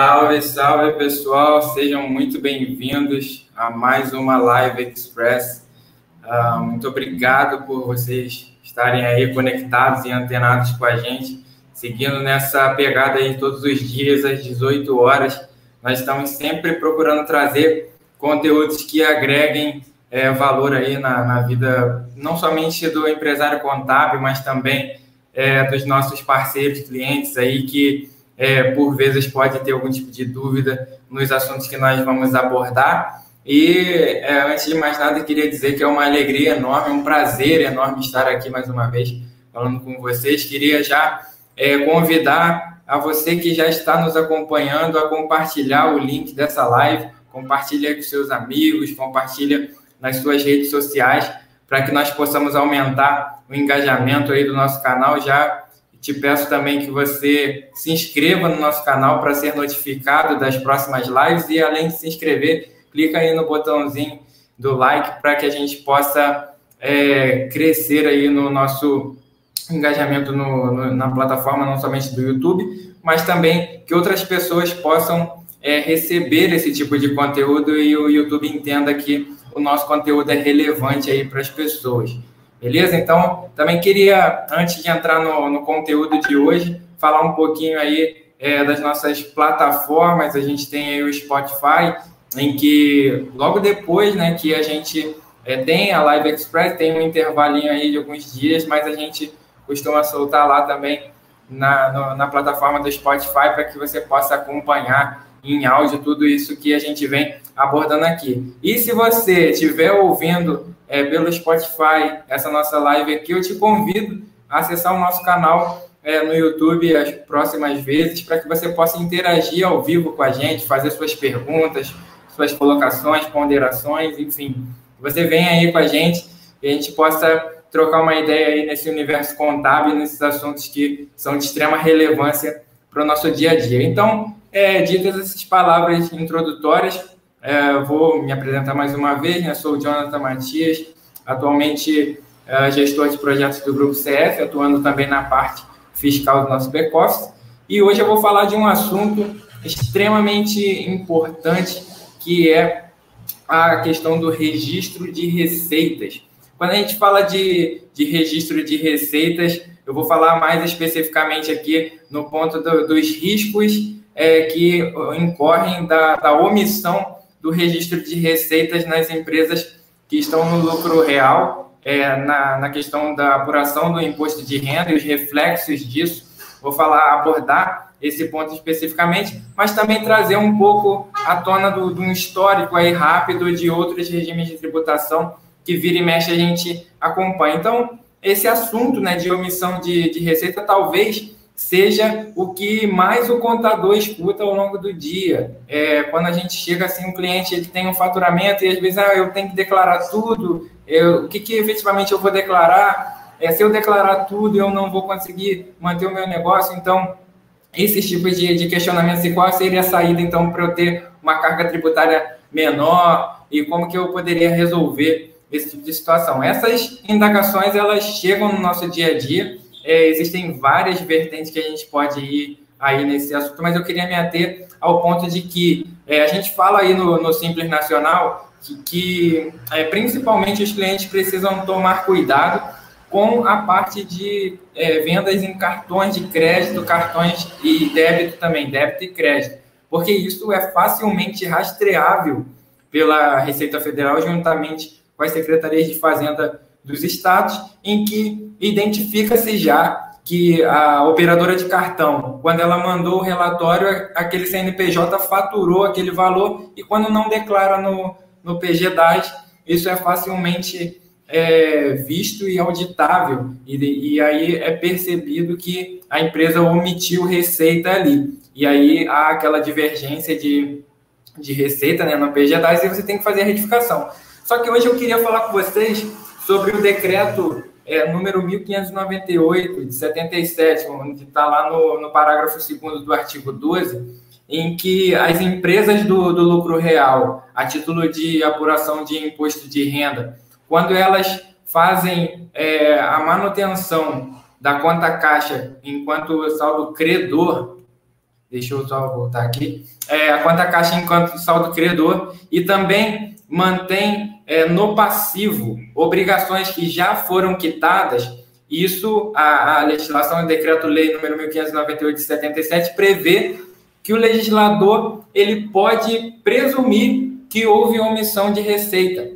Salve, salve pessoal, sejam muito bem-vindos a mais uma Live Express. Uh, muito obrigado por vocês estarem aí conectados e antenados com a gente, seguindo nessa pegada aí todos os dias às 18 horas. Nós estamos sempre procurando trazer conteúdos que agreguem é, valor aí na, na, vida, não somente do empresário contábil, mas também é, dos nossos parceiros, clientes aí que é, por vezes pode ter algum tipo de dúvida nos assuntos que nós vamos abordar. E é, antes de mais nada, queria dizer que é uma alegria enorme, um prazer enorme estar aqui mais uma vez falando com vocês. Queria já é, convidar a você que já está nos acompanhando a compartilhar o link dessa live, compartilha com seus amigos, compartilha nas suas redes sociais, para que nós possamos aumentar o engajamento aí do nosso canal. Já te peço também que você se inscreva no nosso canal para ser notificado das próximas lives e além de se inscrever, clica aí no botãozinho do like para que a gente possa é, crescer aí no nosso engajamento no, no, na plataforma, não somente do YouTube, mas também que outras pessoas possam é, receber esse tipo de conteúdo e o YouTube entenda que o nosso conteúdo é relevante aí para as pessoas. Beleza? Então, também queria, antes de entrar no, no conteúdo de hoje, falar um pouquinho aí é, das nossas plataformas. A gente tem aí o Spotify, em que logo depois né, que a gente é, tem a Live Express, tem um intervalinho aí de alguns dias, mas a gente costuma soltar lá também na, no, na plataforma do Spotify para que você possa acompanhar em áudio tudo isso que a gente vem abordando aqui. E se você estiver ouvindo é, pelo Spotify essa nossa live aqui, eu te convido a acessar o nosso canal é, no YouTube as próximas vezes para que você possa interagir ao vivo com a gente, fazer suas perguntas, suas colocações, ponderações, enfim. Você vem aí com a gente e a gente possa trocar uma ideia aí nesse universo contábil, nesses assuntos que são de extrema relevância para o nosso dia a dia. Então, é, ditas essas palavras introdutórias, é, vou me apresentar mais uma vez. Né? Sou o Jonathan Matias, atualmente é, gestor de projetos do Grupo CF, atuando também na parte fiscal do nosso back-office. E hoje eu vou falar de um assunto extremamente importante, que é a questão do registro de receitas. Quando a gente fala de, de registro de receitas, eu vou falar mais especificamente aqui no ponto do, dos riscos é, que incorrem da, da omissão do registro de receitas nas empresas que estão no lucro real, é, na, na questão da apuração do imposto de renda e os reflexos disso. Vou falar, abordar esse ponto especificamente, mas também trazer um pouco à tona do, de um histórico aí rápido de outros regimes de tributação que vira e mexe a gente acompanha. Então, esse assunto né, de omissão de, de receita talvez seja o que mais o contador escuta ao longo do dia. É, quando a gente chega assim, um cliente ele tem um faturamento e às vezes ah, eu tenho que declarar tudo, eu, o que, que efetivamente eu vou declarar? É, se eu declarar tudo, eu não vou conseguir manter o meu negócio. Então, esses tipos de, de questionamentos e qual seria a saída, então, para eu ter uma carga tributária menor e como que eu poderia resolver esse tipo de situação. Essas indagações, elas chegam no nosso dia a dia, é, existem várias vertentes que a gente pode ir aí nesse assunto, mas eu queria me ater ao ponto de que é, a gente fala aí no, no Simples Nacional que, que é, principalmente os clientes precisam tomar cuidado com a parte de é, vendas em cartões de crédito, cartões e débito também, débito e crédito, porque isso é facilmente rastreável pela Receita Federal juntamente com as secretarias de Fazenda dos estados, em que identifica-se já que a operadora de cartão, quando ela mandou o relatório, aquele CNPJ faturou aquele valor e quando não declara no, no PG DAS, isso é facilmente é, visto e auditável. E, e aí é percebido que a empresa omitiu receita ali. E aí há aquela divergência de, de receita né, no PG DAS e você tem que fazer a retificação. Só que hoje eu queria falar com vocês sobre o decreto é, número 1598, de 77, onde está lá no, no parágrafo 2 do artigo 12, em que as empresas do, do lucro real, a título de apuração de imposto de renda, quando elas fazem é, a manutenção da conta caixa enquanto saldo credor, Deixa eu só voltar aqui. É, a conta caixa enquanto saldo credor e também mantém é, no passivo obrigações que já foram quitadas. Isso, a, a legislação do decreto-lei número 1598 de 77 prevê que o legislador ele pode presumir que houve omissão de receita.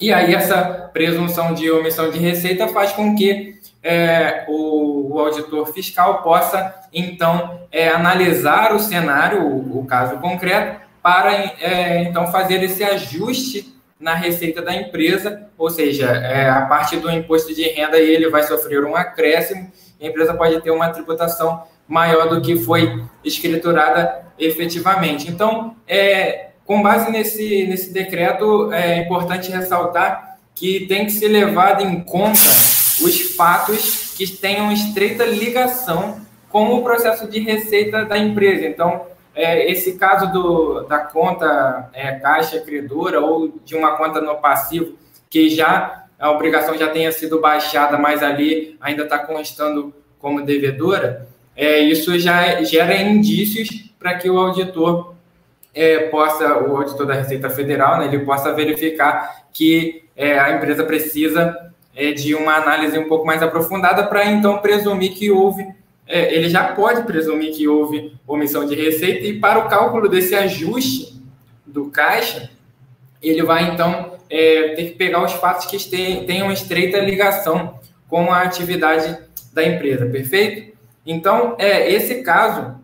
E aí essa presunção de omissão de receita faz com que é, o, o, auditor fiscal possa, então, é, analisar o cenário, o, o, caso concreto, para, é, então, fazer esse ajuste na receita da empresa, ou seja, é, a parte do imposto de renda ele vai sofrer um acréscimo, a empresa pode ter uma tributação maior do que foi escriturada efetivamente. Então, é, com base nesse, nesse decreto, é importante ressaltar que tem que ser levado em conta os fatos que tenham estreita ligação com o processo de receita da empresa. Então, é, esse caso do, da conta é, caixa credora ou de uma conta no passivo, que já a obrigação já tenha sido baixada, mas ali ainda está constando como devedora, é, isso já gera indícios para que o auditor é, possa, o auditor da Receita Federal, né, ele possa verificar que é, a empresa precisa é, de uma análise um pouco mais aprofundada para então presumir que houve, é, ele já pode presumir que houve omissão de receita e para o cálculo desse ajuste do caixa, ele vai então é, ter que pegar os fatos que tenham estreita ligação com a atividade da empresa, perfeito? Então, é, esse caso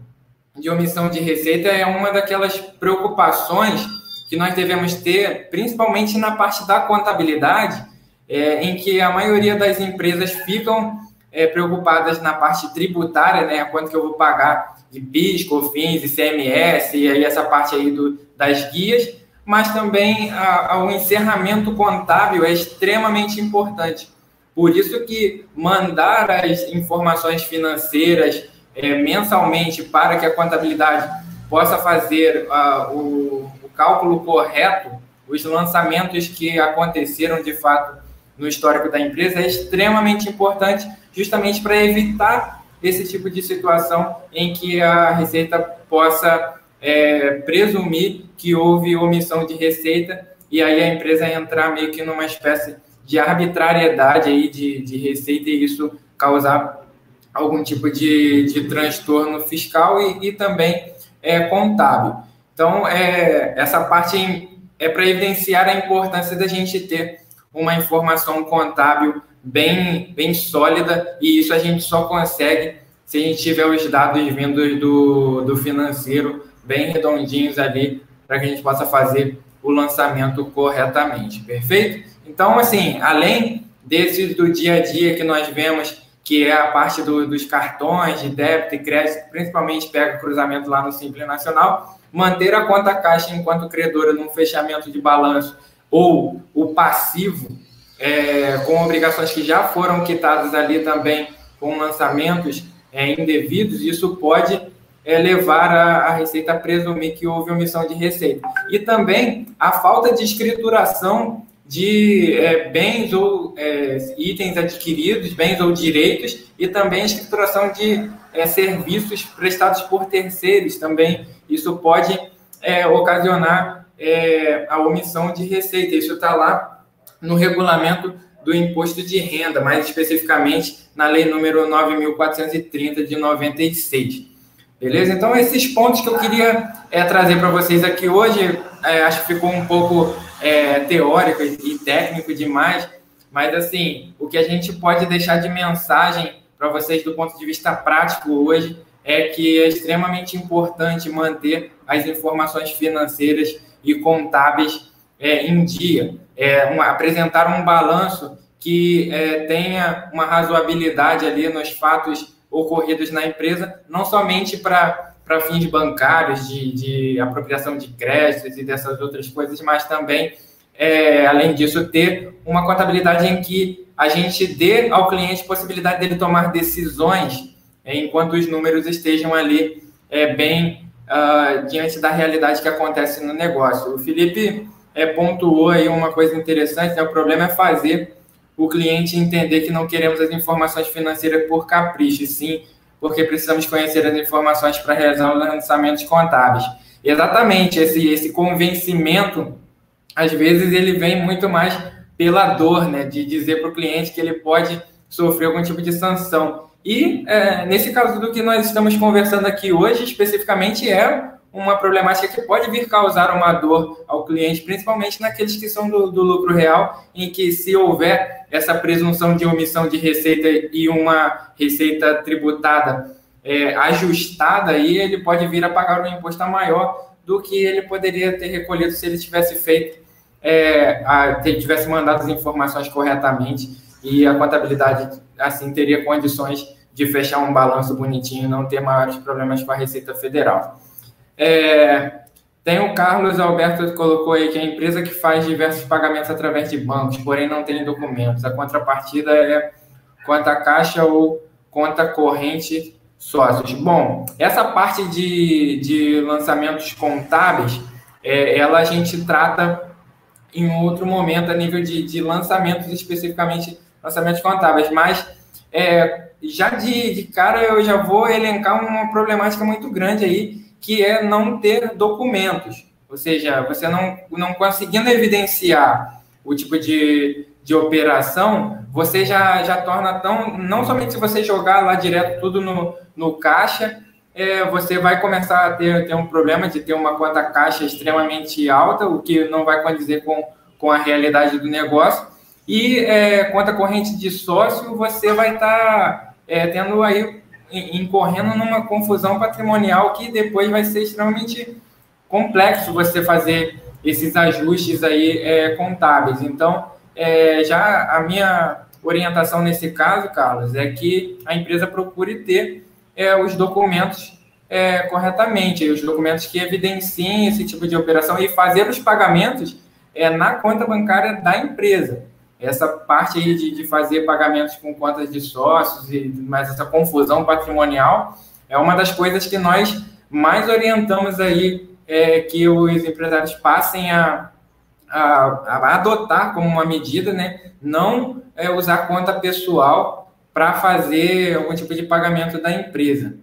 de omissão de receita é uma daquelas preocupações que nós devemos ter, principalmente na parte da contabilidade, é, em que a maioria das empresas ficam é, preocupadas na parte tributária, né? Quanto que eu vou pagar de PIS, COFINS, ICMS, e aí essa parte aí do, das guias, mas também o encerramento contábil é extremamente importante. Por isso que mandar as informações financeiras é, mensalmente para que a contabilidade possa fazer o, o cálculo correto, os lançamentos que aconteceram de fato no histórico da empresa é extremamente importante, justamente para evitar esse tipo de situação em que a Receita possa é, presumir que houve omissão de receita e aí a empresa entrar meio que numa espécie de arbitrariedade aí de, de receita e isso causar algum tipo de, de transtorno fiscal e, e também é, contábil. Então, é, essa parte é para evidenciar a importância da gente ter uma informação contábil bem, bem sólida, e isso a gente só consegue se a gente tiver os dados vindos do, do financeiro bem redondinhos ali, para que a gente possa fazer o lançamento corretamente, perfeito? Então, assim, além desse do dia a dia que nós vemos, que é a parte do, dos cartões de débito e crédito, principalmente pega cruzamento lá no Simples Nacional, manter a conta caixa enquanto credora num fechamento de balanço ou o passivo, é, com obrigações que já foram quitadas ali também com lançamentos é, indevidos, isso pode é, levar a, a, Receita a presumir que houve omissão de receita. E também a falta de escrituração de é, bens ou é, itens adquiridos, bens ou direitos, e também a escrituração de é, serviços prestados por terceiros também. Isso pode ocasionar a omissão de receita. Isso está lá no regulamento do imposto de renda, mais especificamente na lei número 9.430 de 96. Beleza? Então, esses pontos que eu queria é, trazer para vocês aqui hoje, é, acho que ficou um pouco é, teórico e técnico demais, mas assim, o que a gente pode deixar de mensagem para vocês do ponto de vista prático hoje é que é extremamente importante manter as informações financeiras e contábeis é, em dia. É, uma, apresentar um balanço que é, tenha uma razoabilidade ali nos fatos ocorridos na empresa, não somente para fins bancários, de, de, apropriação de créditos e dessas outras coisas, mas também, é, além disso, ter uma contabilidade em que a gente dê ao cliente possibilidade dele tomar decisões é, enquanto os números estejam ali é, bem uh, diante da realidade que acontece no negócio. O Felipe é, pontuou aí uma coisa interessante, né? o problema é fazer o cliente entender que não queremos as informações financeiras por capricho, sim porque precisamos conhecer as informações para realizar os lançamentos contábeis. Exatamente, esse, esse convencimento, às vezes, ele vem muito mais pela dor, né, de dizer para o cliente que ele pode sofrer algum tipo de sanção. E é, nesse caso do que nós estamos conversando aqui hoje, especificamente, é uma problemática que pode vir causar uma dor ao cliente, principalmente naqueles que são do, do, lucro real, em que se houver essa presunção de omissão de receita e uma receita tributada é, ajustada, aí ele pode vir a pagar um imposto maior do que ele poderia ter recolhido se ele tivesse feito, é, a, tivesse mandado as informações corretamente e a contabilidade assim teria condições de fechar um balanço bonitinho e não ter maiores problemas com a Receita Federal. É, tem o Carlos Alberto que colocou aí que é a empresa que faz diversos pagamentos através de bancos, porém não tem documentos. A contrapartida é conta caixa ou conta corrente sócios. Bom, essa parte de, de lançamentos contábeis, é, ela a gente trata em outro momento a nível de, de lançamentos, especificamente lançamentos contábeis, mas é, já de, de cara eu já vou elencar uma problemática muito grande aí, que é não ter documentos. Ou seja, você não, não conseguindo evidenciar o tipo de, de operação, você já, já torna tão. Não somente se você jogar lá direto tudo no, no caixa, é, você vai começar a ter, ter um problema de ter uma conta caixa extremamente alta, o que não vai condizer com, com a realidade do negócio. E é, conta corrente de sócio, você vai estar tá, é, tendo aí incorrendo numa confusão patrimonial que depois vai ser extremamente complexo você fazer esses ajustes aí é, contábeis. Então, é, já a minha orientação nesse caso, Carlos, é que a empresa procure ter é, os documentos é, corretamente, os documentos que evidenciem esse tipo de operação e fazer os pagamentos é, na conta bancária da empresa essa parte aí de, de fazer pagamentos com contas de sócios e mais essa confusão patrimonial é uma das coisas que nós mais orientamos aí é, que os empresários passem a, a, a, adotar como uma medida, né? Não é, usar conta pessoal para fazer algum tipo de pagamento da empresa.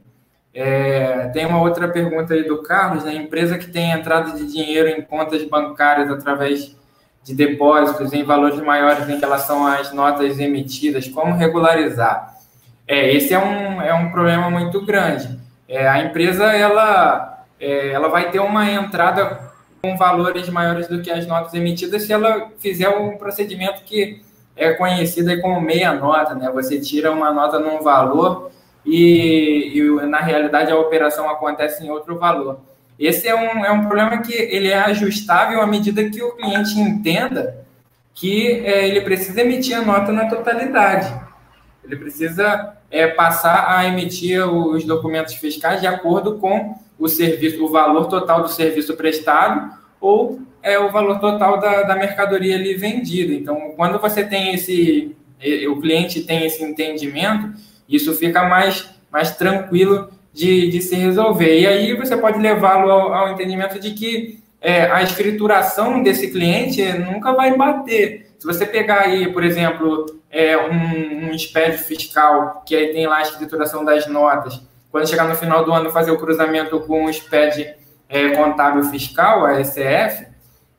É, tem uma outra pergunta aí do Carlos, né? Empresa que tem entrada de dinheiro em contas bancárias através de depósitos em valores maiores em relação às notas emitidas, como regularizar? É, esse é um, é um problema muito grande. É, a empresa ela, é, ela vai ter uma entrada com valores maiores do que as notas emitidas se ela fizer um procedimento que é conhecido como meia nota, né? Você tira uma nota num valor e, e na realidade a operação acontece em outro valor. Esse é um, é um problema que ele é ajustável à medida que o cliente entenda que é, ele precisa emitir a nota na totalidade. Ele precisa é, passar a emitir os documentos fiscais de acordo com o serviço, o valor total do serviço prestado ou é o valor total da, da mercadoria ali vendida. Então, quando você tem esse, o cliente tem esse entendimento, isso fica mais, mais tranquilo de, de se resolver. E aí você pode levá-lo ao, ao, entendimento de que é, a escrituração desse cliente nunca vai bater. Se você pegar aí, por exemplo, é, um, um SPED fiscal, que aí tem lá a escrituração das notas, quando chegar no final do ano fazer o cruzamento com o SPED é, contábil fiscal, a SF,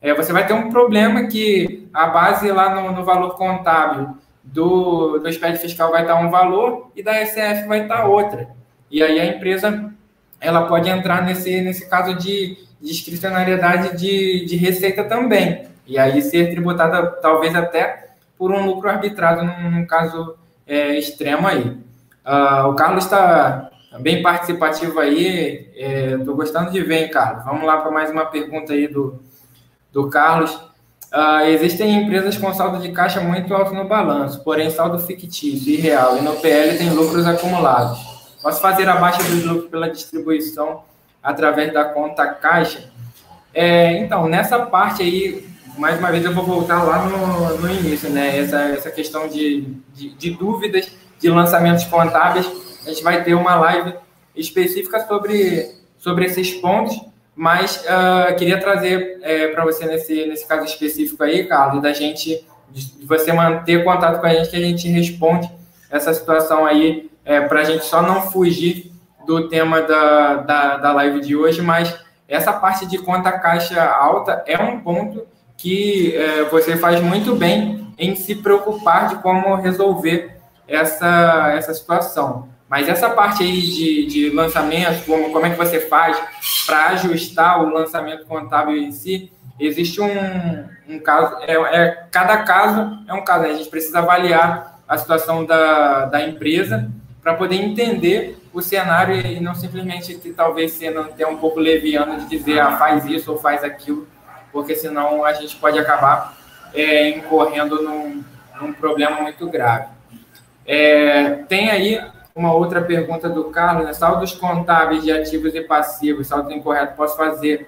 é, você vai ter um problema que a base lá no, no valor contábil do, do SPED fiscal vai estar um valor e da SF vai estar outra. E aí a empresa ela pode entrar nesse, nesse caso de discricionariedade de, de receita também. E aí ser tributada talvez até por um lucro arbitrado num, num caso é, extremo aí. Uh, o Carlos está bem participativo aí. Estou é, gostando de ver, hein, Carlos. Vamos lá para mais uma pergunta aí do, do Carlos. Uh, existem empresas com saldo de caixa muito alto no balanço, porém saldo fictício e real, e no PL tem lucros acumulados. Posso fazer a baixa dos lucros pela distribuição através da conta caixa. É, então, nessa parte aí, mais uma vez eu vou voltar lá no, no início, né? Essa, essa questão de, de, de dúvidas de lançamentos contábeis. A gente vai ter uma live específica sobre, sobre esses pontos, mas uh, queria trazer é, para você nesse, nesse caso específico aí, Carlos, da gente, de você manter contato com a gente, que a gente responde essa situação aí é, para a gente só não fugir do tema da, da, da live de hoje, mas essa parte de conta caixa alta é um ponto que é, você faz muito bem em se preocupar de como resolver essa, essa situação. Mas essa parte aí de, de lançamento, como, como é que você faz para ajustar o lançamento contábil em si, existe um, um caso, é, é, cada caso é um caso, né? a gente precisa avaliar a situação da, da empresa para poder entender o cenário e não simplesmente talvez sendo até um pouco leviano de dizer ah, faz isso ou faz aquilo, porque senão a gente pode acabar é, incorrendo num, num problema muito grave. É, tem aí uma outra pergunta do Carlos, né? saldos contábeis de ativos e passivos, saldo incorreto, posso fazer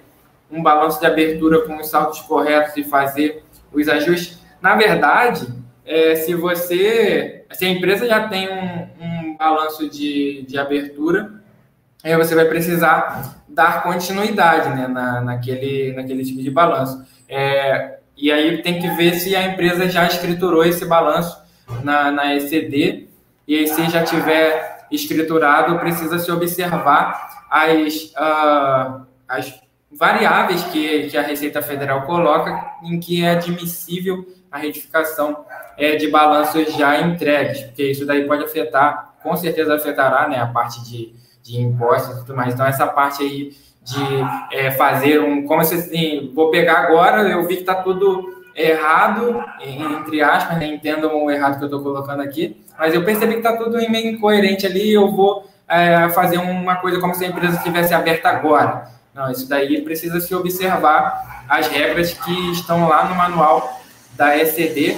um balanço de abertura com os saldos corretos e fazer os ajustes? Na verdade, é, se você, se a empresa já tem um, um balanço de, de abertura, aí você vai precisar dar continuidade né, na, naquele, naquele tipo de balanço. É, e aí tem que ver se a empresa já escriturou esse balanço na, na ECD, e aí se já tiver escriturado, precisa se observar as, uh, as variáveis que, que a Receita Federal coloca em que é admissível a retificação é, de balanços já entregues, porque isso daí pode afetar, com certeza afetará né, a parte de, de impostos e tudo mais. Então, essa parte aí de é, fazer um. Como se assim, vou pegar agora, eu vi que está tudo errado, entre aspas, né? entendam o errado que eu estou colocando aqui, mas eu percebi que está tudo meio incoerente ali, eu vou é, fazer uma coisa como se a empresa estivesse aberta agora. Não, isso daí precisa se observar as regras que estão lá no manual da ECD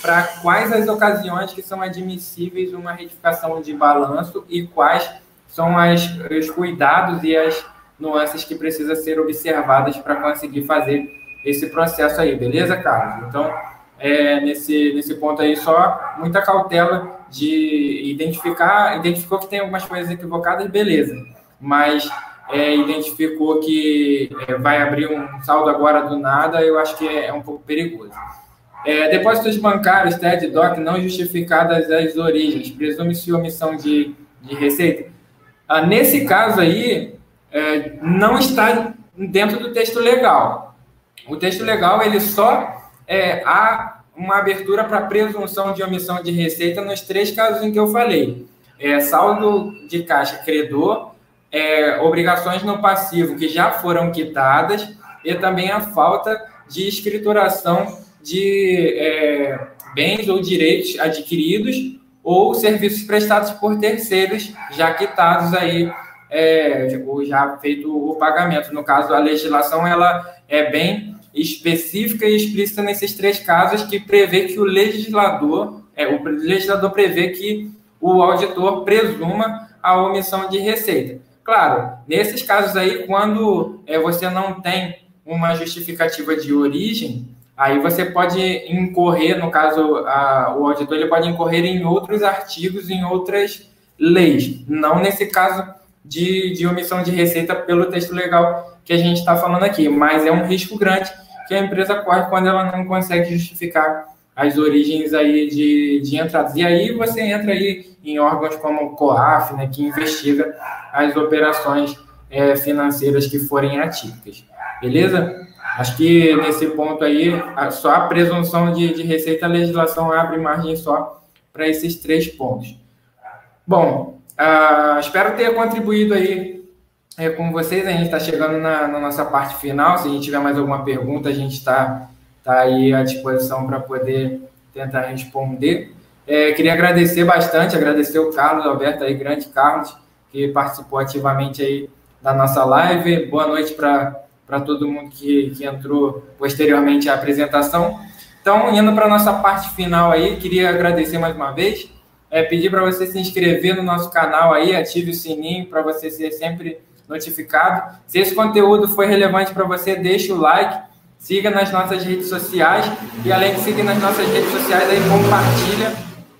para quais as ocasiões que são admissíveis uma retificação de balanço e quais são as, os cuidados e as nuances que precisam ser observadas para conseguir fazer esse processo aí, beleza, Carlos? Então, é, nesse, nesse ponto aí, só muita cautela de identificar, identificou que tem algumas coisas equivocadas, beleza, mas é, identificou que é, vai abrir um saldo agora do nada, eu acho que é, é um pouco perigoso. É, depósitos bancários, TED, DOC, não justificadas as origens, presume-se omissão de, de receita. Ah, nesse caso aí, é, não está dentro do texto legal. O texto legal ele só é, há uma abertura para presunção de omissão de receita nos três casos em que eu falei: é, saldo de caixa credor, é, obrigações no passivo que já foram quitadas e também a falta de escrituração de é, bens ou direitos adquiridos ou serviços prestados por terceiros já quitados aí é, ou já feito o pagamento. No caso, a legislação ela é bem específica e explícita nesses três casos que prevê que o legislador, é, o legislador prevê que o auditor presuma a omissão de receita. Claro, nesses casos aí, quando é, você não tem uma justificativa de origem, aí você pode incorrer, no caso, a, o auditor ele pode incorrer em outros artigos, em outras leis, não nesse caso de, de omissão de receita pelo texto legal que a gente está falando aqui, mas é um risco grande que a empresa corre quando ela não consegue justificar as origens aí de, de entradas. E aí você entra aí em órgãos como o COAF, né, que investiga as operações é, financeiras que forem atípicas. Beleza? Acho que nesse ponto aí, só a presunção de, de receita, a legislação abre margem só para esses três pontos. Bom, uh, espero ter contribuído aí é, com vocês. A gente está chegando na, na, nossa parte final. Se a gente tiver mais alguma pergunta, a gente está tá aí à disposição para poder tentar responder. É, queria agradecer bastante, agradecer o Carlos Alberto aí, grande Carlos, que participou ativamente aí da nossa live. Boa noite para todo mundo que, que entrou posteriormente à apresentação. Então, indo para a nossa parte final aí, queria agradecer mais uma vez, é, pedir para você se inscrever no nosso canal aí, ative o sininho para você ser sempre notificado. Se esse conteúdo foi relevante para você, deixe o like, siga nas nossas redes sociais e além de seguir nas nossas redes sociais, aí compartilha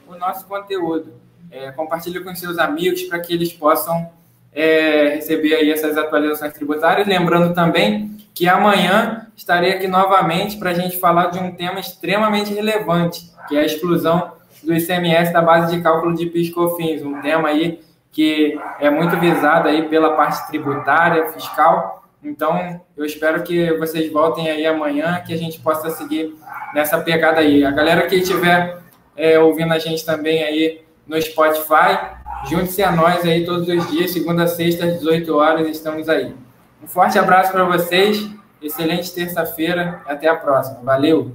o nosso conteúdo. É, compartilhe com seus amigos para que eles possam é, receber aí essas atualizações tributárias. Lembrando também que amanhã estarei aqui novamente para a gente falar de um tema extremamente relevante, que é a exclusão do ICMS da base de cálculo de PIS/COFINS, um tema aí que é muito visado aí pela parte tributária, fiscal. Então, eu espero que vocês voltem aí amanhã, que a gente possa seguir nessa pegada aí. A galera que estiver é, ouvindo a gente também aí no Spotify, junte-se a nós aí todos os dias, segunda a sexta, às 18 horas, estamos aí. Um forte abraço para vocês, excelente terça-feira, até a próxima. Valeu!